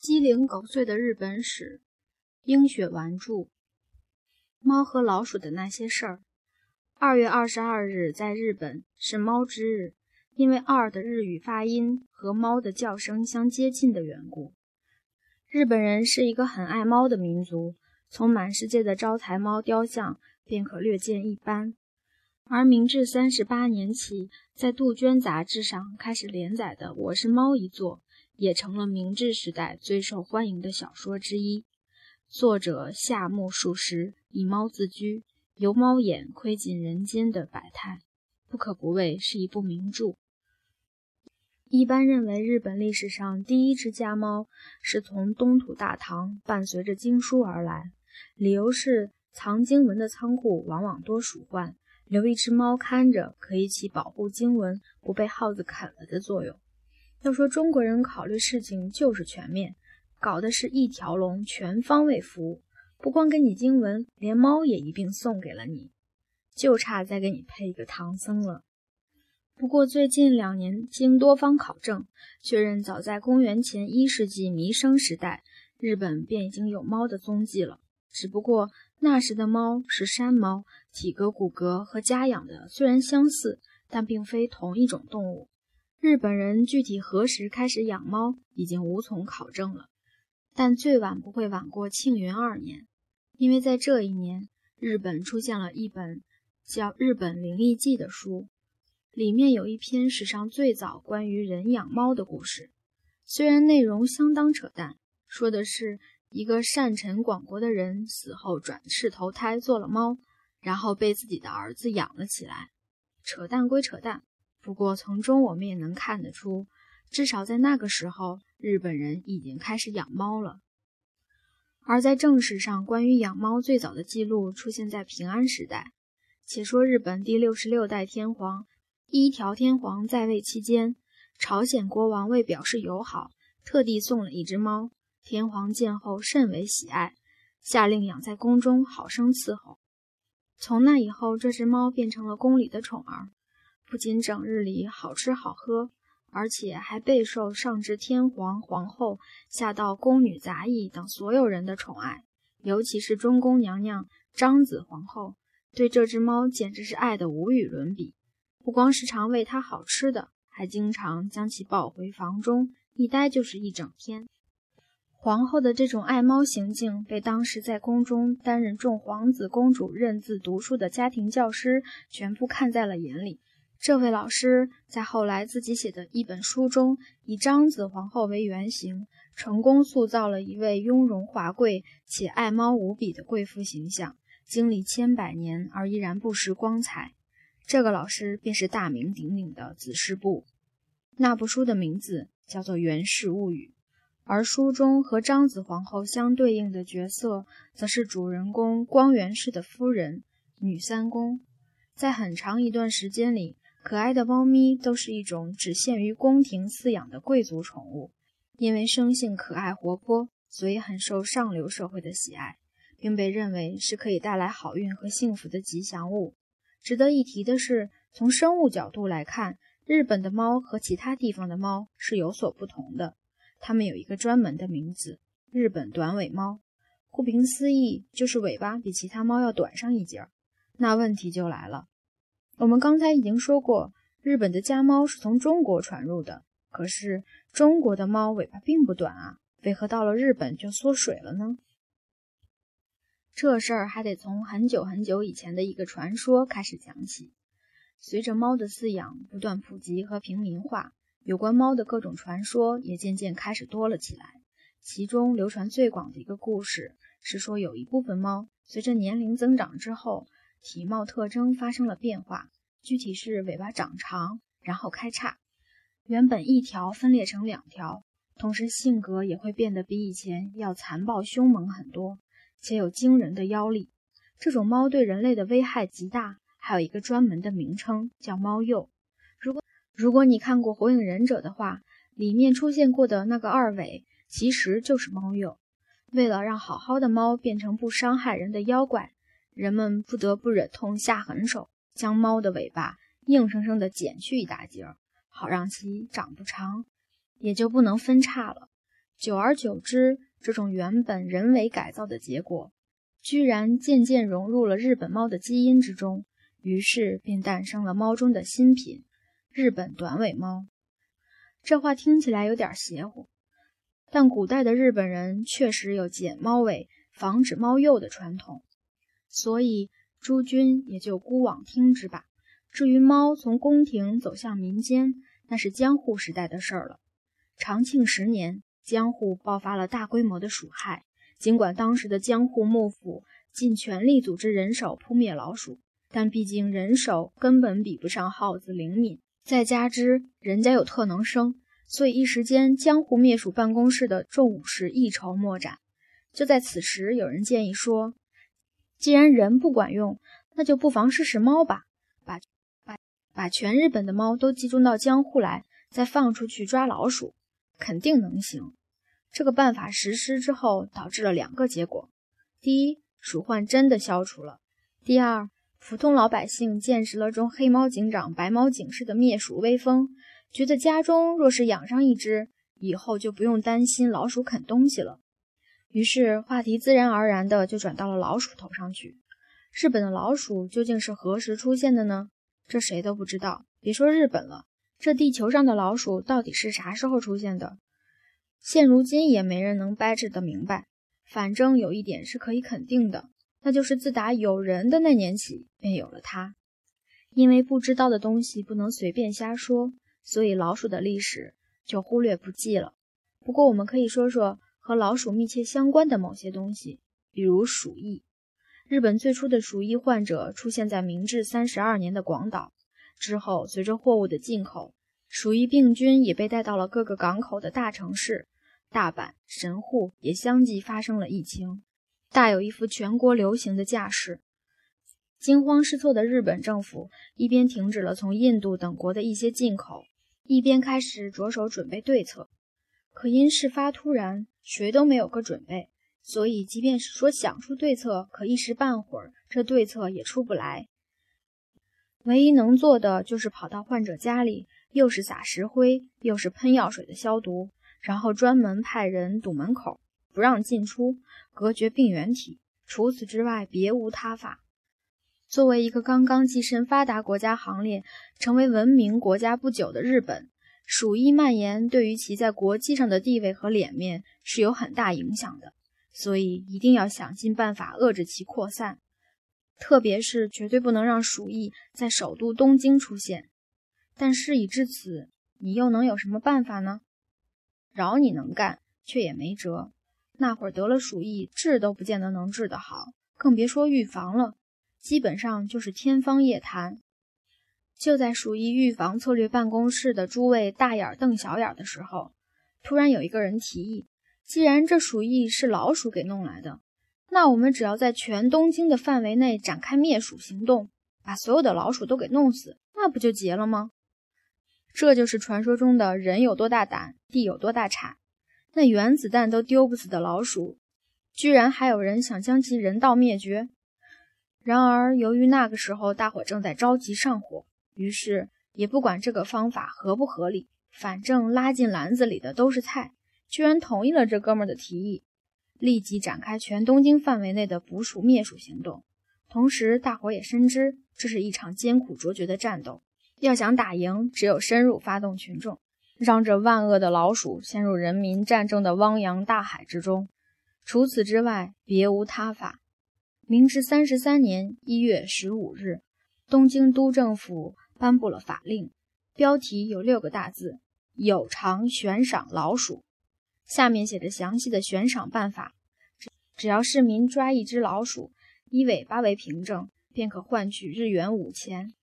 鸡零狗碎的日本史，冰雪丸著。猫和老鼠的那些事儿。二月二十二日在日本是猫之日，因为“二”的日语发音和猫的叫声相接近的缘故。日本人是一个很爱猫的民族，从满世界的招财猫雕像便可略见一斑。而明治三十八年起，在杜鹃杂志上开始连载的《我是猫》一作。也成了明治时代最受欢迎的小说之一。作者夏目漱石以猫自居，由猫眼窥尽人间的百态，不可不谓是一部名著。一般认为，日本历史上第一只家猫是从东土大唐伴随着经书而来，理由是藏经文的仓库往往多鼠患，留一只猫看着可以起保护经文不被耗子啃了的作用。要说中国人考虑事情就是全面，搞的是一条龙，全方位服务，不光给你经文，连猫也一并送给了你，就差再给你配一个唐僧了。不过最近两年，经多方考证确认，早在公元前一世纪弥生时代，日本便已经有猫的踪迹了。只不过那时的猫是山猫，体格骨骼和家养的虽然相似，但并非同一种动物。日本人具体何时开始养猫，已经无从考证了，但最晚不会晚过庆元二年，因为在这一年，日本出现了一本叫《日本灵异记》的书，里面有一篇史上最早关于人养猫的故事。虽然内容相当扯淡，说的是一个善臣广国的人死后转世投胎做了猫，然后被自己的儿子养了起来。扯淡归扯淡。不过，从中我们也能看得出，至少在那个时候，日本人已经开始养猫了。而在正史上，关于养猫最早的记录出现在平安时代。且说日本第六十六代天皇一条天皇在位期间，朝鲜国王为表示友好，特地送了一只猫。天皇见后甚为喜爱，下令养在宫中，好生伺候。从那以后，这只猫变成了宫里的宠儿。不仅整日里好吃好喝，而且还备受上至天皇、皇后，下到宫女、杂役等所有人的宠爱。尤其是中宫娘娘张子皇后，对这只猫简直是爱得无与伦比。不光时常喂它好吃的，还经常将其抱回房中，一待就是一整天。皇后的这种爱猫行径，被当时在宫中担任众皇子公主认字读书的家庭教师全部看在了眼里。这位老师在后来自己写的一本书中，以张子皇后为原型，成功塑造了一位雍容华贵且爱猫无比的贵妇形象，经历千百年而依然不失光彩。这个老师便是大名鼎鼎的子师部。那部书的名字叫做《源氏物语》，而书中和张子皇后相对应的角色，则是主人公光源氏的夫人女三公。在很长一段时间里。可爱的猫咪都是一种只限于宫廷饲养的贵族宠物，因为生性可爱活泼，所以很受上流社会的喜爱，并被认为是可以带来好运和幸福的吉祥物。值得一提的是，从生物角度来看，日本的猫和其他地方的猫是有所不同的。它们有一个专门的名字——日本短尾猫。顾名思义，就是尾巴比其他猫要短上一截儿。那问题就来了。我们刚才已经说过，日本的家猫是从中国传入的。可是中国的猫尾巴并不短啊，为何到了日本就缩水了呢？这事儿还得从很久很久以前的一个传说开始讲起。随着猫的饲养不断普及和平民化，有关猫的各种传说也渐渐开始多了起来。其中流传最广的一个故事是说，有一部分猫随着年龄增长之后。体貌特征发生了变化，具体是尾巴长长，然后开叉，原本一条分裂成两条，同时性格也会变得比以前要残暴凶猛很多，且有惊人的妖力。这种猫对人类的危害极大，还有一个专门的名称叫猫鼬。如果如果你看过《火影忍者》的话，里面出现过的那个二尾其实就是猫鼬。为了让好好的猫变成不伤害人的妖怪。人们不得不忍痛下狠手，将猫的尾巴硬生生地剪去一大截，好让其长不长，也就不能分叉了。久而久之，这种原本人为改造的结果，居然渐渐融入了日本猫的基因之中，于是便诞生了猫中的新品——日本短尾猫。这话听起来有点邪乎，但古代的日本人确实有剪猫尾、防止猫幼的传统，所以诸君也就姑往听之吧。至于猫从宫廷走向民间，那是江户时代的事儿了。长庆十年。江户爆发了大规模的鼠害，尽管当时的江户幕府尽全力组织人手扑灭老鼠，但毕竟人手根本比不上耗子灵敏，再加之人家有特能生，所以一时间江户灭鼠办公室的众武士一筹莫展。就在此时，有人建议说：“既然人不管用，那就不妨试试猫吧，把把把全日本的猫都集中到江户来，再放出去抓老鼠，肯定能行。”这个办法实施之后，导致了两个结果：第一，鼠患真的消除了；第二，普通老百姓见识了中黑猫警长、白猫警士的灭鼠威风，觉得家中若是养上一只，以后就不用担心老鼠啃东西了。于是话题自然而然的就转到了老鼠头上去。日本的老鼠究竟是何时出现的呢？这谁都不知道。别说日本了，这地球上的老鼠到底是啥时候出现的？现如今也没人能掰扯得明白。反正有一点是可以肯定的，那就是自打有人的那年起，便有了它。因为不知道的东西不能随便瞎说，所以老鼠的历史就忽略不计了。不过，我们可以说说和老鼠密切相关的某些东西，比如鼠疫。日本最初的鼠疫患者出现在明治三十二年的广岛，之后随着货物的进口。鼠疫病菌也被带到了各个港口的大城市，大阪、神户也相继发生了疫情，大有一副全国流行的架势。惊慌失措的日本政府一边停止了从印度等国的一些进口，一边开始着手准备对策。可因事发突然，谁都没有个准备，所以即便是说想出对策，可一时半会儿这对策也出不来。唯一能做的就是跑到患者家里。又是撒石灰，又是喷药水的消毒，然后专门派人堵门口，不让进出，隔绝病原体。除此之外，别无他法。作为一个刚刚跻身发达国家行列、成为文明国家不久的日本，鼠疫蔓延对于其在国际上的地位和脸面是有很大影响的，所以一定要想尽办法遏制其扩散，特别是绝对不能让鼠疫在首都东京出现。但事已至此，你又能有什么办法呢？饶你能干，却也没辙。那会儿得了鼠疫，治都不见得能治得好，更别说预防了。基本上就是天方夜谭。就在鼠疫预防策略办公室的诸位大眼瞪小眼的时候，突然有一个人提议：既然这鼠疫是老鼠给弄来的，那我们只要在全东京的范围内展开灭鼠行动，把所有的老鼠都给弄死，那不就结了吗？这就是传说中的人有多大胆，地有多大产。那原子弹都丢不死的老鼠，居然还有人想将其人道灭绝。然而，由于那个时候大伙正在着急上火，于是也不管这个方法合不合理，反正拉进篮子里的都是菜，居然同意了这哥们的提议，立即展开全东京范围内的捕鼠灭鼠行动。同时，大伙也深知这是一场艰苦卓绝的战斗。要想打赢，只有深入发动群众，让这万恶的老鼠陷入人民战争的汪洋大海之中。除此之外，别无他法。明治三十三年一月十五日，东京都政府颁布了法令，标题有六个大字：“有偿悬赏老鼠。”下面写着详细的悬赏办法：只要市民抓一只老鼠，以尾巴为凭证，便可换取日元五千。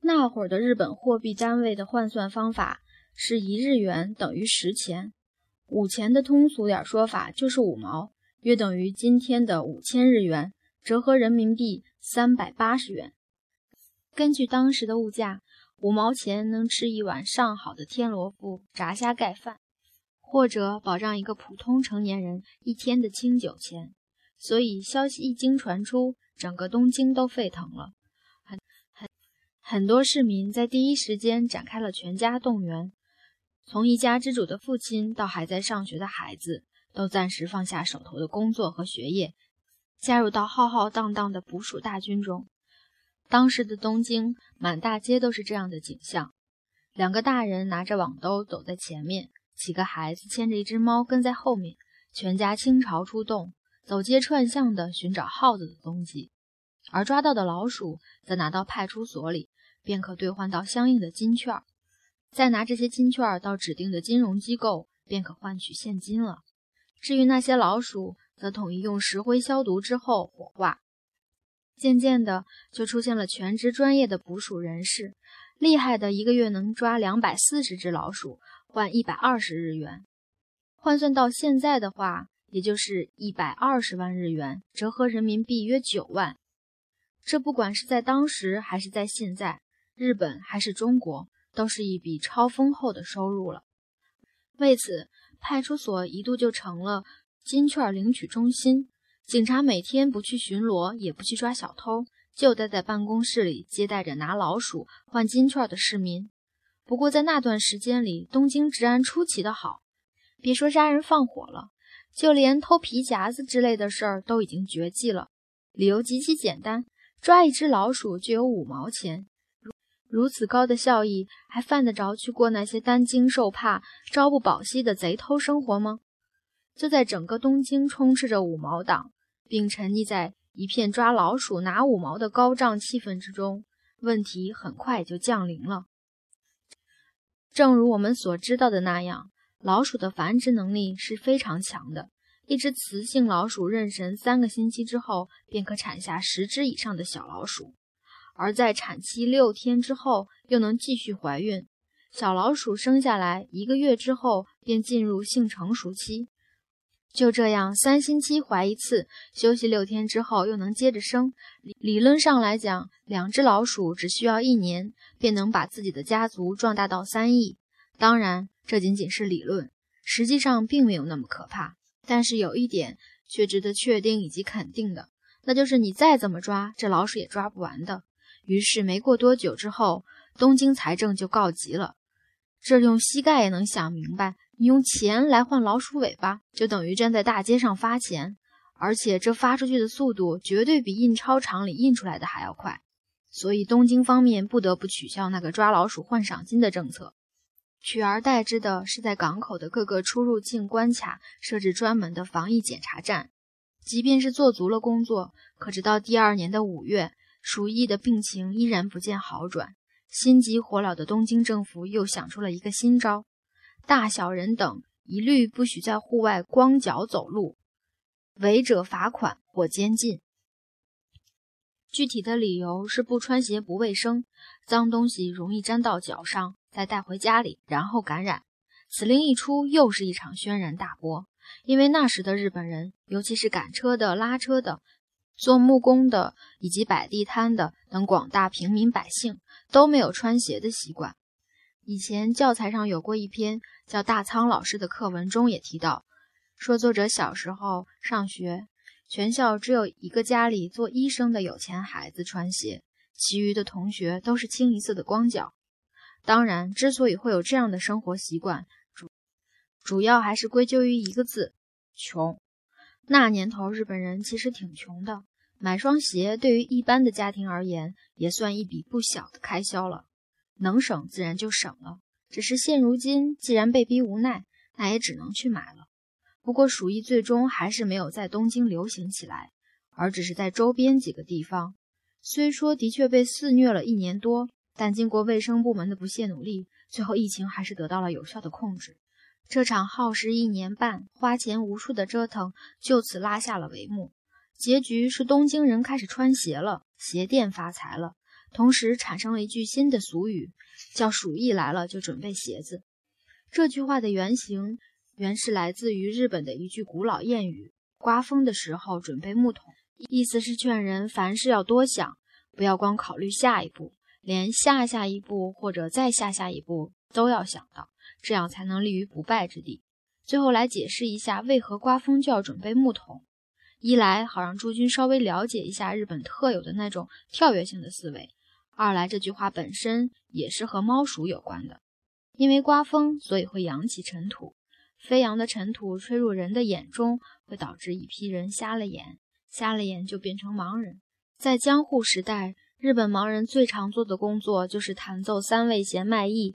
那会儿的日本货币单位的换算方法是一日元等于十钱，五钱的通俗点说法就是五毛，约等于今天的五千日元，折合人民币三百八十元。根据当时的物价，五毛钱能吃一碗上好的天罗布炸虾盖饭，或者保障一个普通成年人一天的清酒钱。所以消息一经传出，整个东京都沸腾了。很很很多市民在第一时间展开了全家动员，从一家之主的父亲到还在上学的孩子，都暂时放下手头的工作和学业，加入到浩浩荡荡的捕鼠大军中。当时的东京满大街都是这样的景象：两个大人拿着网兜走在前面，几个孩子牵着一只猫跟在后面，全家倾巢出动，走街串巷的寻找耗子的踪迹。而抓到的老鼠，则拿到派出所里，便可兑换到相应的金券。再拿这些金券到指定的金融机构，便可换取现金了。至于那些老鼠，则统一用石灰消毒之后火化。渐渐的，就出现了全职专业的捕鼠人士，厉害的一个月能抓两百四十只老鼠，换一百二十日元。换算到现在的话，也就是一百二十万日元，折合人民币约九万。这不管是在当时还是在现在，日本还是中国。都是一笔超丰厚的收入了。为此，派出所一度就成了金券领取中心。警察每天不去巡逻，也不去抓小偷，就待在办公室里接待着拿老鼠换金券的市民。不过，在那段时间里，东京治安出奇的好，别说杀人放火了，就连偷皮夹子之类的事儿都已经绝迹了。理由极其简单：抓一只老鼠就有五毛钱。如此高的效益，还犯得着去过那些担惊受怕、朝不保夕的贼偷生活吗？就在整个东京充斥着五毛党，并沉溺在一片抓老鼠拿五毛的高涨气氛之中，问题很快就降临了。正如我们所知道的那样，老鼠的繁殖能力是非常强的，一只雌性老鼠妊娠三个星期之后，便可产下十只以上的小老鼠。而在产期六天之后，又能继续怀孕。小老鼠生下来一个月之后，便进入性成熟期。就这样，三星期怀一次，休息六天之后又能接着生。理论上来讲，两只老鼠只需要一年，便能把自己的家族壮大到三亿。当然，这仅仅是理论，实际上并没有那么可怕。但是有一点却值得确定以及肯定的，那就是你再怎么抓，这老鼠也抓不完的。于是没过多久之后，东京财政就告急了。这用膝盖也能想明白，你用钱来换老鼠尾巴，就等于站在大街上发钱，而且这发出去的速度绝对比印钞厂里印出来的还要快。所以东京方面不得不取消那个抓老鼠换赏金的政策，取而代之的是在港口的各个出入境关卡设置专门的防疫检查站。即便是做足了工作，可直到第二年的五月。鼠疫的病情依然不见好转，心急火燎的东京政府又想出了一个新招：大小人等一律不许在户外光脚走路，违者罚款或监禁。具体的理由是不穿鞋不卫生，脏东西容易沾到脚上，再带回家里，然后感染。此令一出，又是一场轩然大波，因为那时的日本人，尤其是赶车的、拉车的。做木工的以及摆地摊的等广大平民百姓都没有穿鞋的习惯。以前教材上有过一篇叫大仓老师的课文中也提到，说作者小时候上学，全校只有一个家里做医生的有钱孩子穿鞋，其余的同学都是清一色的光脚。当然，之所以会有这样的生活习惯，主主要还是归咎于一个字：穷。那年头，日本人其实挺穷的，买双鞋对于一般的家庭而言，也算一笔不小的开销了。能省自然就省了，只是现如今既然被逼无奈，那也只能去买了。不过鼠疫最终还是没有在东京流行起来，而只是在周边几个地方。虽说的确被肆虐了一年多，但经过卫生部门的不懈努力，最后疫情还是得到了有效的控制。这场耗时一年半、花钱无数的折腾就此拉下了帷幕。结局是东京人开始穿鞋了，鞋店发财了，同时产生了一句新的俗语，叫“鼠疫来了就准备鞋子”。这句话的原型原是来自于日本的一句古老谚语：“刮风的时候准备木桶”，意思是劝人凡事要多想，不要光考虑下一步，连下下一步或者再下下一步都要想到。这样才能立于不败之地。最后来解释一下，为何刮风就要准备木桶。一来好让诸君稍微了解一下日本特有的那种跳跃性的思维；二来这句话本身也是和猫鼠有关的。因为刮风，所以会扬起尘土。飞扬的尘土吹入人的眼中，会导致一批人瞎了眼，瞎了眼就变成盲人。在江户时代，日本盲人最常做的工作就是弹奏三味弦卖艺，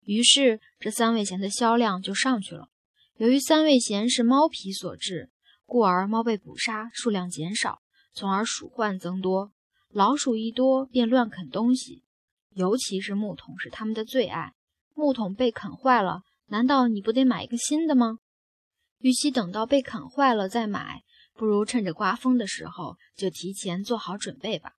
于是这三味弦的销量就上去了。由于三味弦是猫皮所制，故而猫被捕杀，数量减少，从而鼠患增多。老鼠一多便乱啃东西，尤其是木桶是它们的最爱。木桶被啃坏了，难道你不得买一个新的吗？与其等到被啃坏了再买，不如趁着刮风的时候就提前做好准备吧。